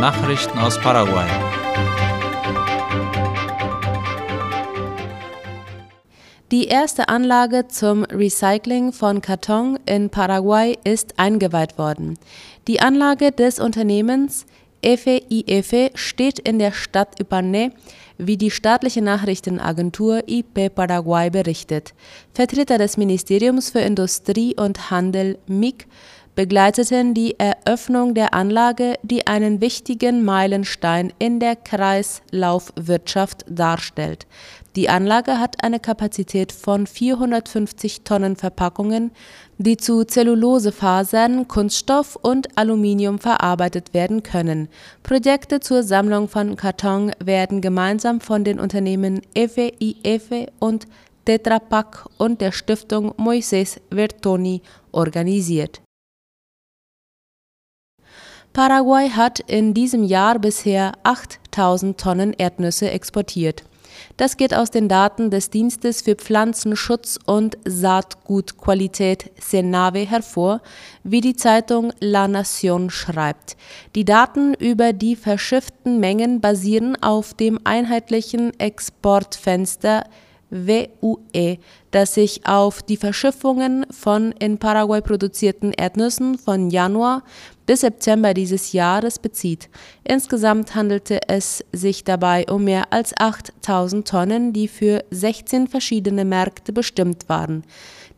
Nachrichten aus Paraguay. Die erste Anlage zum Recycling von Karton in Paraguay ist eingeweiht worden. Die Anlage des Unternehmens FEIF steht in der Stadt Ipané, wie die staatliche Nachrichtenagentur IP Paraguay berichtet. Vertreter des Ministeriums für Industrie und Handel MIG begleiteten die Eröffnung der Anlage, die einen wichtigen Meilenstein in der Kreislaufwirtschaft darstellt. Die Anlage hat eine Kapazität von 450 Tonnen Verpackungen, die zu Zellulosefasern, Kunststoff und Aluminium verarbeitet werden können. Projekte zur Sammlung von Karton werden gemeinsam von den Unternehmen EFE, IEFE und Tetra Pak und der Stiftung Moises Vertoni organisiert. Paraguay hat in diesem Jahr bisher 8000 Tonnen Erdnüsse exportiert. Das geht aus den Daten des Dienstes für Pflanzenschutz und Saatgutqualität Senave hervor, wie die Zeitung La Nación schreibt. Die Daten über die verschifften Mengen basieren auf dem einheitlichen Exportfenster WUE, das sich auf die Verschiffungen von in Paraguay produzierten Erdnüssen von Januar bis September dieses Jahres bezieht. Insgesamt handelte es sich dabei um mehr als 8000 Tonnen, die für 16 verschiedene Märkte bestimmt waren.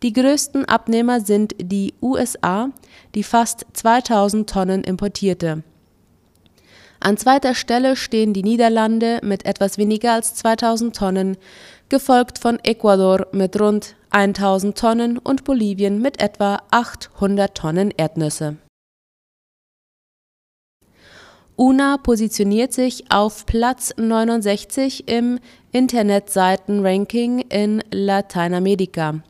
Die größten Abnehmer sind die USA, die fast 2000 Tonnen importierte. An zweiter Stelle stehen die Niederlande mit etwas weniger als 2000 Tonnen, gefolgt von Ecuador mit rund 1000 Tonnen und Bolivien mit etwa 800 Tonnen Erdnüsse. UNA positioniert sich auf Platz 69 im Internetseiten-Ranking in Lateinamerika.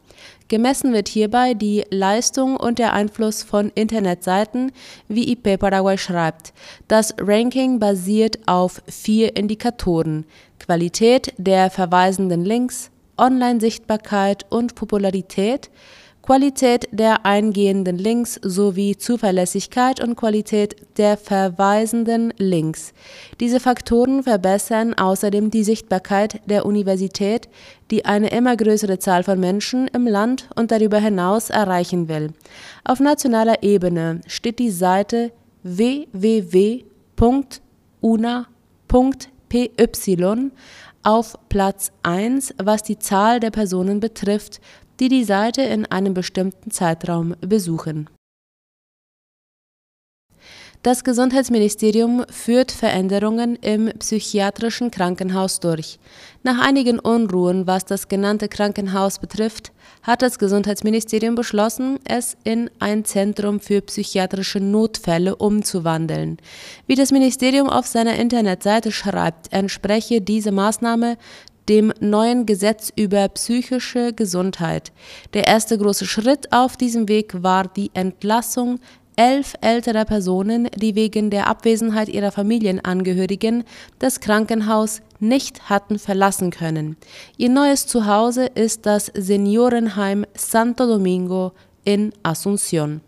Gemessen wird hierbei die Leistung und der Einfluss von Internetseiten, wie IP Paraguay schreibt. Das Ranking basiert auf vier Indikatoren: Qualität der verweisenden Links, Online-Sichtbarkeit und Popularität, Qualität der eingehenden Links sowie Zuverlässigkeit und Qualität der verweisenden Links. Diese Faktoren verbessern außerdem die Sichtbarkeit der Universität, die eine immer größere Zahl von Menschen im Land und darüber hinaus erreichen will. Auf nationaler Ebene steht die Seite www.una.py auf Platz 1, was die Zahl der Personen betrifft, die die Seite in einem bestimmten Zeitraum besuchen. Das Gesundheitsministerium führt Veränderungen im psychiatrischen Krankenhaus durch. Nach einigen Unruhen, was das genannte Krankenhaus betrifft, hat das Gesundheitsministerium beschlossen, es in ein Zentrum für psychiatrische Notfälle umzuwandeln. Wie das Ministerium auf seiner Internetseite schreibt, entspreche diese Maßnahme dem neuen Gesetz über psychische Gesundheit. Der erste große Schritt auf diesem Weg war die Entlassung elf älterer Personen, die wegen der Abwesenheit ihrer Familienangehörigen das Krankenhaus nicht hatten verlassen können. Ihr neues Zuhause ist das Seniorenheim Santo Domingo in Asunción.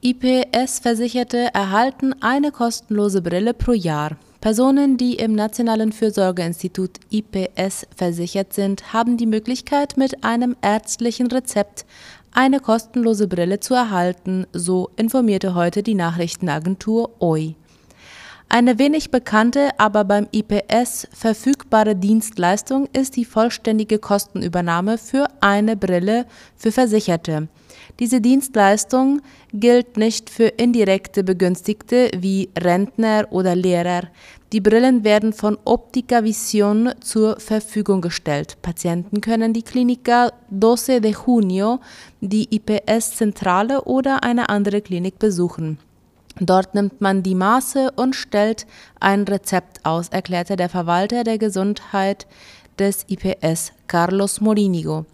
IPS-Versicherte erhalten eine kostenlose Brille pro Jahr. Personen, die im Nationalen Fürsorgeinstitut IPS versichert sind, haben die Möglichkeit, mit einem ärztlichen Rezept eine kostenlose Brille zu erhalten, so informierte heute die Nachrichtenagentur OI. Eine wenig bekannte, aber beim IPS verfügbare Dienstleistung ist die vollständige Kostenübernahme für eine Brille für Versicherte. Diese Dienstleistung gilt nicht für indirekte Begünstigte wie Rentner oder Lehrer. Die Brillen werden von Optica Vision zur Verfügung gestellt. Patienten können die Klinika 12 de Junio, die IPS-Zentrale oder eine andere Klinik besuchen. Dort nimmt man die Maße und stellt ein Rezept aus, erklärte der Verwalter der Gesundheit des IPS, Carlos Morinigo.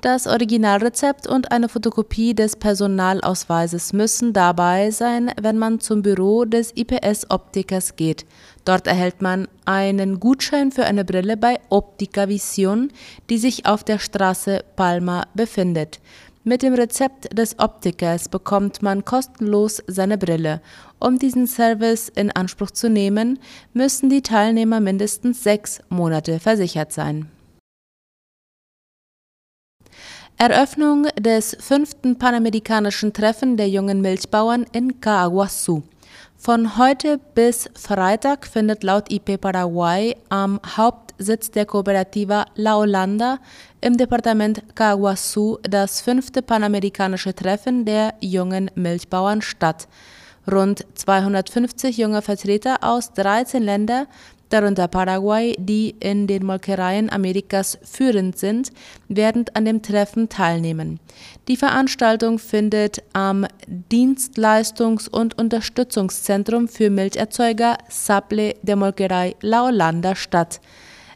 Das Originalrezept und eine Fotokopie des Personalausweises müssen dabei sein, wenn man zum Büro des IPS-Optikers geht. Dort erhält man einen Gutschein für eine Brille bei Optica Vision, die sich auf der Straße Palma befindet. Mit dem Rezept des Optikers bekommt man kostenlos seine Brille. Um diesen Service in Anspruch zu nehmen, müssen die Teilnehmer mindestens sechs Monate versichert sein. Eröffnung des fünften panamerikanischen Treffen der jungen Milchbauern in Caaguazú. Von heute bis Freitag findet laut IP Paraguay am Hauptsitz der Kooperativa La Holanda im Departement Caaguazú das fünfte panamerikanische Treffen der jungen Milchbauern statt. Rund 250 junge Vertreter aus 13 Ländern darunter Paraguay, die in den Molkereien Amerikas führend sind, werden an dem Treffen teilnehmen. Die Veranstaltung findet am Dienstleistungs- und Unterstützungszentrum für Milcherzeuger Sable der Molkerei La Holanda statt.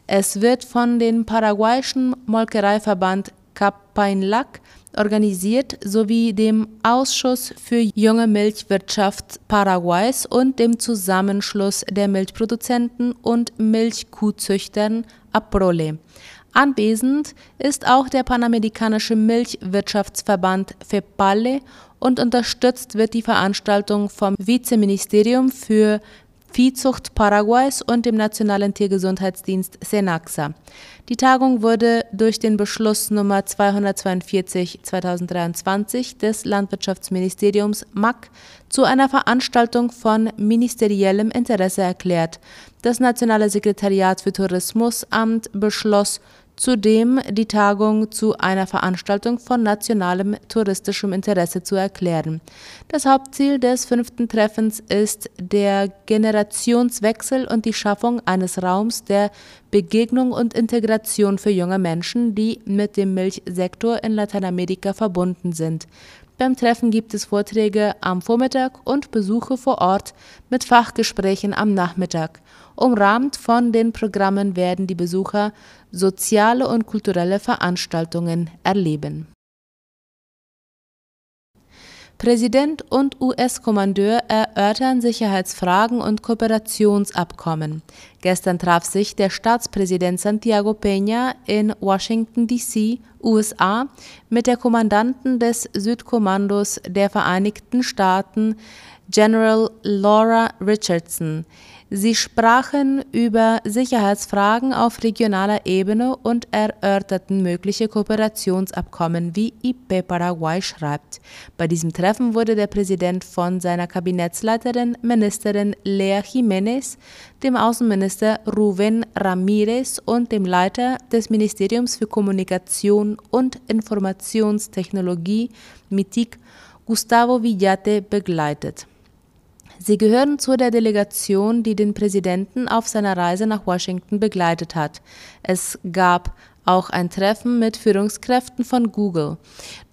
Es wird von dem paraguayischen Molkereiverband Capainlac organisiert sowie dem Ausschuss für junge Milchwirtschaft Paraguays und dem Zusammenschluss der Milchproduzenten und Milchkuhzüchtern APROLE. Anwesend ist auch der panamerikanische Milchwirtschaftsverband FEPALE und unterstützt wird die Veranstaltung vom Vizeministerium für Viehzucht Paraguays und dem Nationalen Tiergesundheitsdienst Senaxa. Die Tagung wurde durch den Beschluss Nummer 242 2023 des Landwirtschaftsministeriums MAC zu einer Veranstaltung von ministeriellem Interesse erklärt. Das Nationale Sekretariat für Tourismusamt beschloss zudem die Tagung zu einer Veranstaltung von nationalem touristischem Interesse zu erklären. Das Hauptziel des fünften Treffens ist der Generationswechsel und die Schaffung eines Raums der Begegnung und Integration für junge Menschen, die mit dem Milchsektor in Lateinamerika verbunden sind. Beim Treffen gibt es Vorträge am Vormittag und Besuche vor Ort mit Fachgesprächen am Nachmittag. Umrahmt von den Programmen werden die Besucher soziale und kulturelle Veranstaltungen erleben. Präsident und US-Kommandeur erörtern Sicherheitsfragen und Kooperationsabkommen. Gestern traf sich der Staatspräsident Santiago Peña in Washington, D.C., USA, mit der Kommandanten des Südkommandos der Vereinigten Staaten, General Laura Richardson. Sie sprachen über Sicherheitsfragen auf regionaler Ebene und erörterten mögliche Kooperationsabkommen, wie IP Paraguay schreibt. Bei diesem Treffen wurde der Präsident von seiner Kabinettsleiterin Ministerin Lea Jiménez, dem Außenminister Rubén Ramírez und dem Leiter des Ministeriums für Kommunikation und Informationstechnologie MITIC Gustavo Villate begleitet. Sie gehören zu der Delegation, die den Präsidenten auf seiner Reise nach Washington begleitet hat. Es gab auch ein Treffen mit Führungskräften von Google.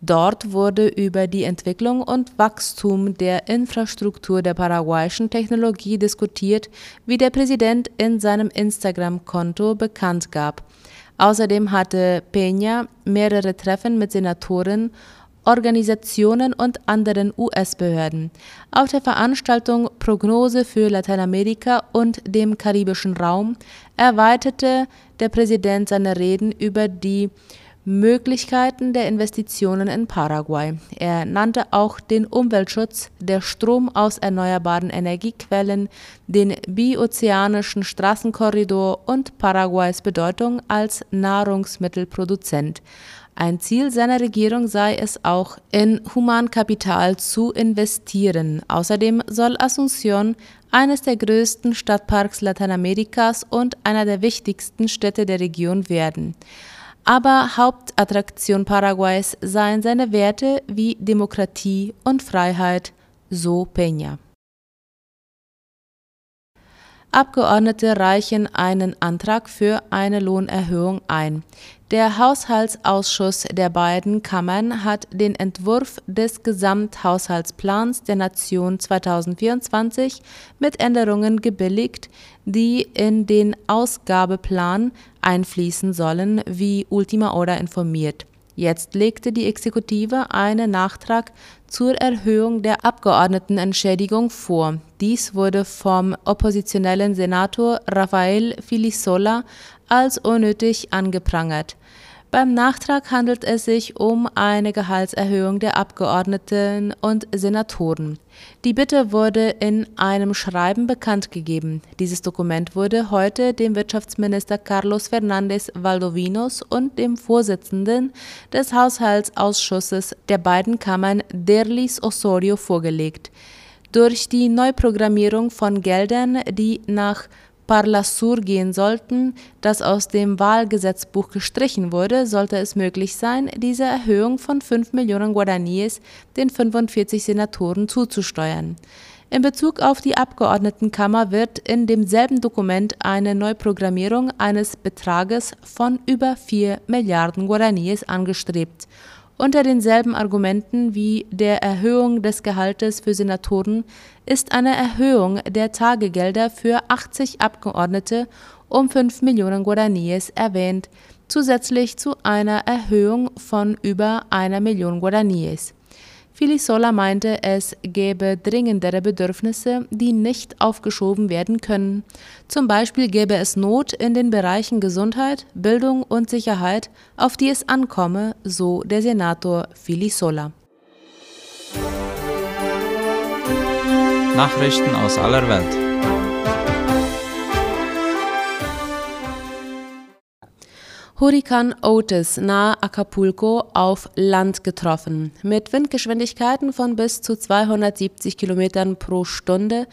Dort wurde über die Entwicklung und Wachstum der Infrastruktur der paraguayischen Technologie diskutiert, wie der Präsident in seinem Instagram-Konto bekannt gab. Außerdem hatte Peña mehrere Treffen mit Senatoren Organisationen und anderen US-Behörden. Auf der Veranstaltung Prognose für Lateinamerika und dem karibischen Raum erweiterte der Präsident seine Reden über die Möglichkeiten der Investitionen in Paraguay. Er nannte auch den Umweltschutz, der Strom aus erneuerbaren Energiequellen, den biozeanischen Straßenkorridor und Paraguays Bedeutung als Nahrungsmittelproduzent. Ein Ziel seiner Regierung sei es auch, in Humankapital zu investieren. Außerdem soll Asunción eines der größten Stadtparks Lateinamerikas und einer der wichtigsten Städte der Region werden. Aber Hauptattraktion Paraguays seien seine Werte wie Demokratie und Freiheit, so Peña. Abgeordnete reichen einen Antrag für eine Lohnerhöhung ein. Der Haushaltsausschuss der beiden Kammern hat den Entwurf des Gesamthaushaltsplans der Nation 2024 mit Änderungen gebilligt, die in den Ausgabeplan einfließen sollen, wie Ultima Hora informiert. Jetzt legte die Exekutive einen Nachtrag zur Erhöhung der Abgeordnetenentschädigung vor. Dies wurde vom oppositionellen Senator Rafael Filisola als unnötig angeprangert. Beim Nachtrag handelt es sich um eine Gehaltserhöhung der Abgeordneten und Senatoren. Die Bitte wurde in einem Schreiben bekannt gegeben. Dieses Dokument wurde heute dem Wirtschaftsminister Carlos Fernández Valdovinos und dem Vorsitzenden des Haushaltsausschusses der beiden Kammern Derlis Osorio vorgelegt. Durch die Neuprogrammierung von Geldern, die nach Parlasur gehen sollten, das aus dem Wahlgesetzbuch gestrichen wurde, sollte es möglich sein, diese Erhöhung von 5 Millionen Guaraníes den 45 Senatoren zuzusteuern. In Bezug auf die Abgeordnetenkammer wird in demselben Dokument eine Neuprogrammierung eines Betrages von über 4 Milliarden Guaraníes angestrebt unter denselben Argumenten wie der Erhöhung des Gehaltes für Senatoren ist eine Erhöhung der Tagegelder für 80 Abgeordnete um 5 Millionen Guaraníes erwähnt, zusätzlich zu einer Erhöhung von über einer Million Guaraníes. Filisola meinte, es gäbe dringendere Bedürfnisse, die nicht aufgeschoben werden können. Zum Beispiel gäbe es Not in den Bereichen Gesundheit, Bildung und Sicherheit, auf die es ankomme, so der Senator Filisola. Nachrichten aus aller Welt. Hurrikan Otis nahe Acapulco auf Land getroffen. Mit Windgeschwindigkeiten von bis zu 270 Kilometern pro Stunde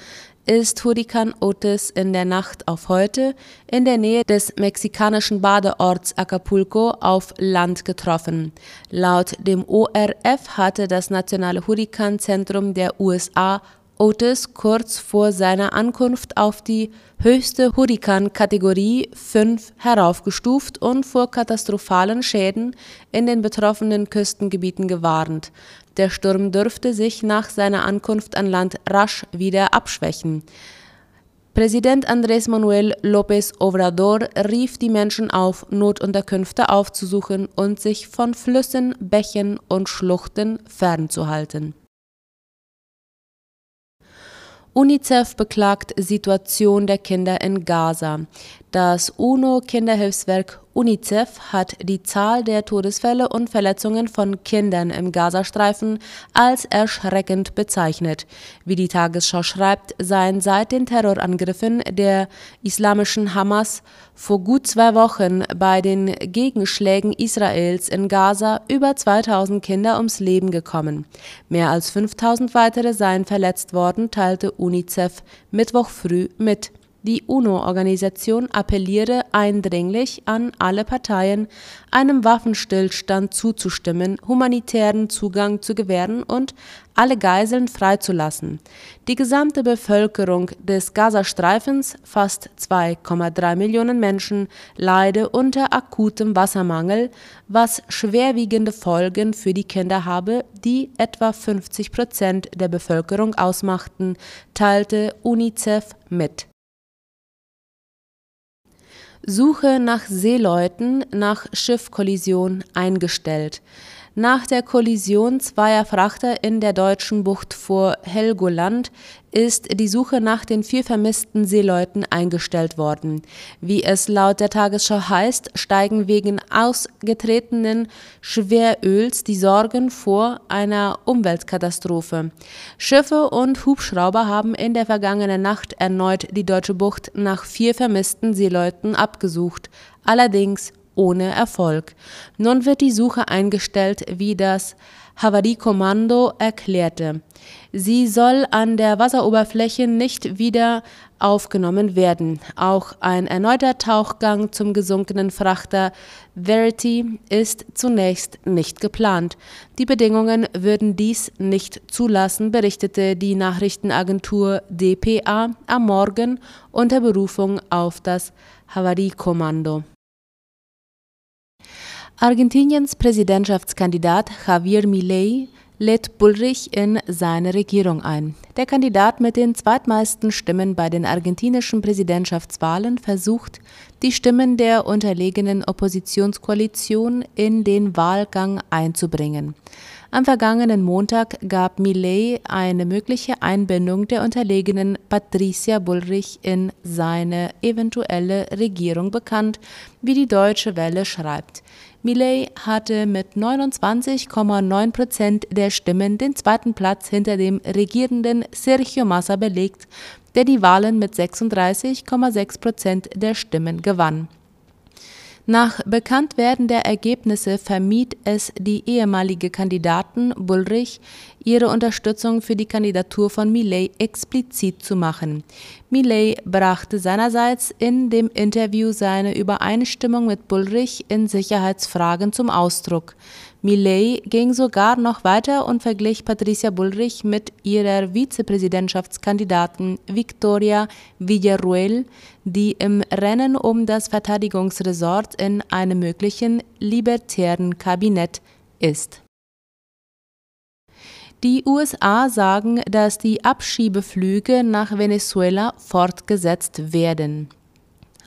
ist Hurrikan Otis in der Nacht auf heute in der Nähe des mexikanischen Badeorts Acapulco auf Land getroffen. Laut dem ORF hatte das Nationale Hurrikanzentrum der USA Otis kurz vor seiner Ankunft auf die höchste Hurrikan-Kategorie 5 heraufgestuft und vor katastrophalen Schäden in den betroffenen Küstengebieten gewarnt. Der Sturm dürfte sich nach seiner Ankunft an Land rasch wieder abschwächen. Präsident Andrés Manuel López Obrador rief die Menschen auf, Notunterkünfte aufzusuchen und sich von Flüssen, Bächen und Schluchten fernzuhalten. UNICEF beklagt Situation der Kinder in Gaza. Das UNO-Kinderhilfswerk UNICEF hat die Zahl der Todesfälle und Verletzungen von Kindern im Gazastreifen als erschreckend bezeichnet. Wie die Tagesschau schreibt, seien seit den Terrorangriffen der islamischen Hamas vor gut zwei Wochen bei den Gegenschlägen Israels in Gaza über 2000 Kinder ums Leben gekommen. Mehr als 5000 weitere seien verletzt worden, teilte UNICEF Mittwoch früh mit. Die UNO-Organisation appelliere eindringlich an alle Parteien, einem Waffenstillstand zuzustimmen, humanitären Zugang zu gewähren und alle Geiseln freizulassen. Die gesamte Bevölkerung des Gazastreifens, fast 2,3 Millionen Menschen, leide unter akutem Wassermangel, was schwerwiegende Folgen für die Kinder habe, die etwa 50 Prozent der Bevölkerung ausmachten, teilte UNICEF mit. Suche nach Seeleuten nach Schiffkollision eingestellt. Nach der Kollision zweier Frachter in der deutschen Bucht vor Helgoland ist die Suche nach den vier vermissten Seeleuten eingestellt worden. Wie es laut der Tagesschau heißt, steigen wegen ausgetretenen Schweröls die Sorgen vor einer Umweltkatastrophe. Schiffe und Hubschrauber haben in der vergangenen Nacht erneut die deutsche Bucht nach vier vermissten Seeleuten abgesucht. Allerdings ohne Erfolg. Nun wird die Suche eingestellt, wie das Havariekommando erklärte. Sie soll an der Wasseroberfläche nicht wieder aufgenommen werden. Auch ein erneuter Tauchgang zum gesunkenen Frachter Verity ist zunächst nicht geplant. Die Bedingungen würden dies nicht zulassen, berichtete die Nachrichtenagentur dpa am Morgen unter Berufung auf das Havariekommando. Argentiniens Präsidentschaftskandidat Javier Milei lädt Bullrich in seine Regierung ein. Der Kandidat mit den zweitmeisten Stimmen bei den argentinischen Präsidentschaftswahlen versucht, die Stimmen der unterlegenen Oppositionskoalition in den Wahlgang einzubringen. Am vergangenen Montag gab Millet eine mögliche Einbindung der unterlegenen Patricia Bullrich in seine eventuelle Regierung bekannt, wie die Deutsche Welle schreibt. Millet hatte mit 29,9 Prozent der Stimmen den zweiten Platz hinter dem regierenden Sergio Massa belegt, der die Wahlen mit 36,6 Prozent der Stimmen gewann. Nach Bekanntwerden der Ergebnisse vermied es die ehemalige Kandidatin Bullrich, ihre Unterstützung für die Kandidatur von Millet explizit zu machen. Millet brachte seinerseits in dem Interview seine Übereinstimmung mit Bullrich in Sicherheitsfragen zum Ausdruck. Millet ging sogar noch weiter und verglich Patricia Bullrich mit ihrer Vizepräsidentschaftskandidatin Victoria Villarruel, die im Rennen um das Verteidigungsresort in einem möglichen libertären Kabinett ist. Die USA sagen, dass die Abschiebeflüge nach Venezuela fortgesetzt werden.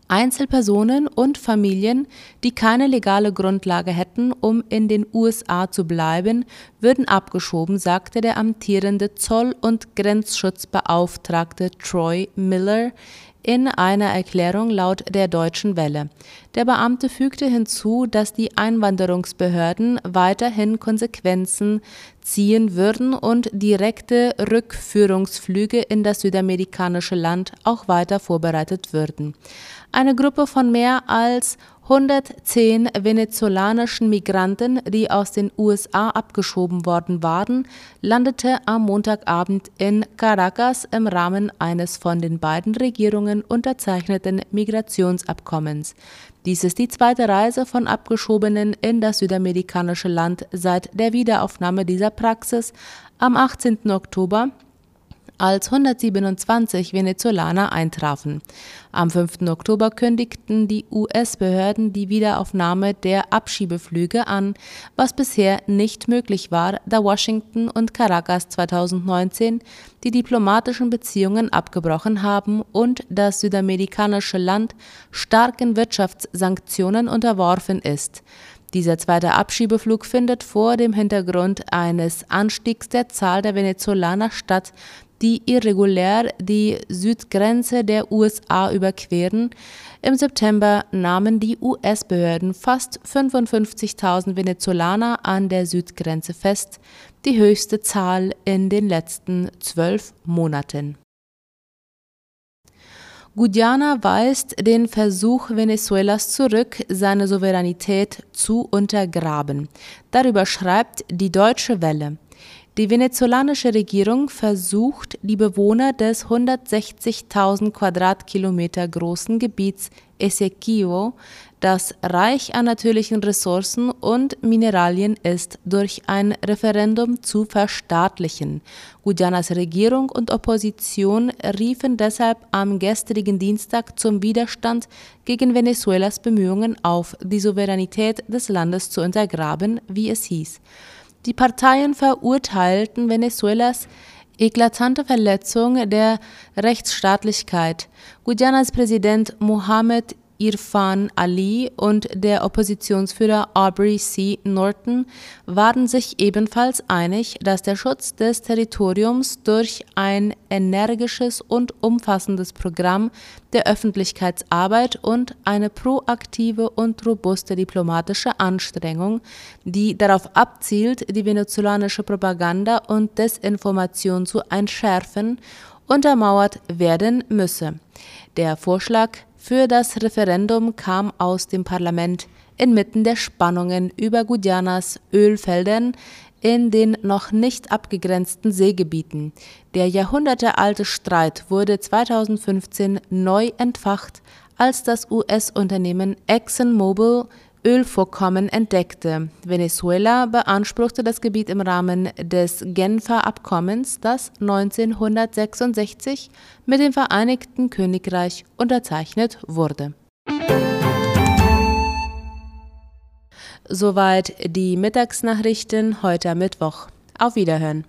Einzelpersonen und Familien, die keine legale Grundlage hätten, um in den USA zu bleiben, würden abgeschoben, sagte der amtierende Zoll- und Grenzschutzbeauftragte Troy Miller in einer Erklärung laut der Deutschen Welle. Der Beamte fügte hinzu, dass die Einwanderungsbehörden weiterhin Konsequenzen ziehen würden und direkte Rückführungsflüge in das südamerikanische Land auch weiter vorbereitet würden. Eine Gruppe von mehr als 110 venezolanischen Migranten, die aus den USA abgeschoben worden waren, landete am Montagabend in Caracas im Rahmen eines von den beiden Regierungen unterzeichneten Migrationsabkommens. Dies ist die zweite Reise von Abgeschobenen in das südamerikanische Land seit der Wiederaufnahme dieser Praxis am 18. Oktober als 127 Venezolaner eintrafen. Am 5. Oktober kündigten die US-Behörden die Wiederaufnahme der Abschiebeflüge an, was bisher nicht möglich war, da Washington und Caracas 2019 die diplomatischen Beziehungen abgebrochen haben und das südamerikanische Land starken Wirtschaftssanktionen unterworfen ist. Dieser zweite Abschiebeflug findet vor dem Hintergrund eines Anstiegs der Zahl der Venezolaner statt, die irregulär die Südgrenze der USA überqueren. Im September nahmen die US-Behörden fast 55.000 Venezolaner an der Südgrenze fest, die höchste Zahl in den letzten zwölf Monaten. Guyana weist den Versuch Venezuelas zurück, seine Souveränität zu untergraben. Darüber schreibt die Deutsche Welle. Die venezolanische Regierung versucht, die Bewohner des 160.000 Quadratkilometer großen Gebiets Esequibo, das reich an natürlichen Ressourcen und Mineralien ist, durch ein Referendum zu verstaatlichen. Guyanas Regierung und Opposition riefen deshalb am gestrigen Dienstag zum Widerstand gegen Venezuelas Bemühungen auf, die Souveränität des Landes zu untergraben, wie es hieß. Die Parteien verurteilten Venezuelas eklatante Verletzung der Rechtsstaatlichkeit. Guyanas Präsident Mohamed Irfan Ali und der Oppositionsführer Aubrey C. Norton waren sich ebenfalls einig, dass der Schutz des Territoriums durch ein energisches und umfassendes Programm der Öffentlichkeitsarbeit und eine proaktive und robuste diplomatische Anstrengung, die darauf abzielt, die venezolanische Propaganda und Desinformation zu entschärfen, untermauert werden müsse. Der Vorschlag für das Referendum kam aus dem Parlament inmitten der Spannungen über Guyanas Ölfeldern in den noch nicht abgegrenzten Seegebieten. Der jahrhundertealte Streit wurde 2015 neu entfacht, als das US-Unternehmen ExxonMobil Ölvorkommen entdeckte. Venezuela beanspruchte das Gebiet im Rahmen des Genfer Abkommens, das 1966 mit dem Vereinigten Königreich unterzeichnet wurde. Soweit die Mittagsnachrichten heute Mittwoch. Auf Wiederhören.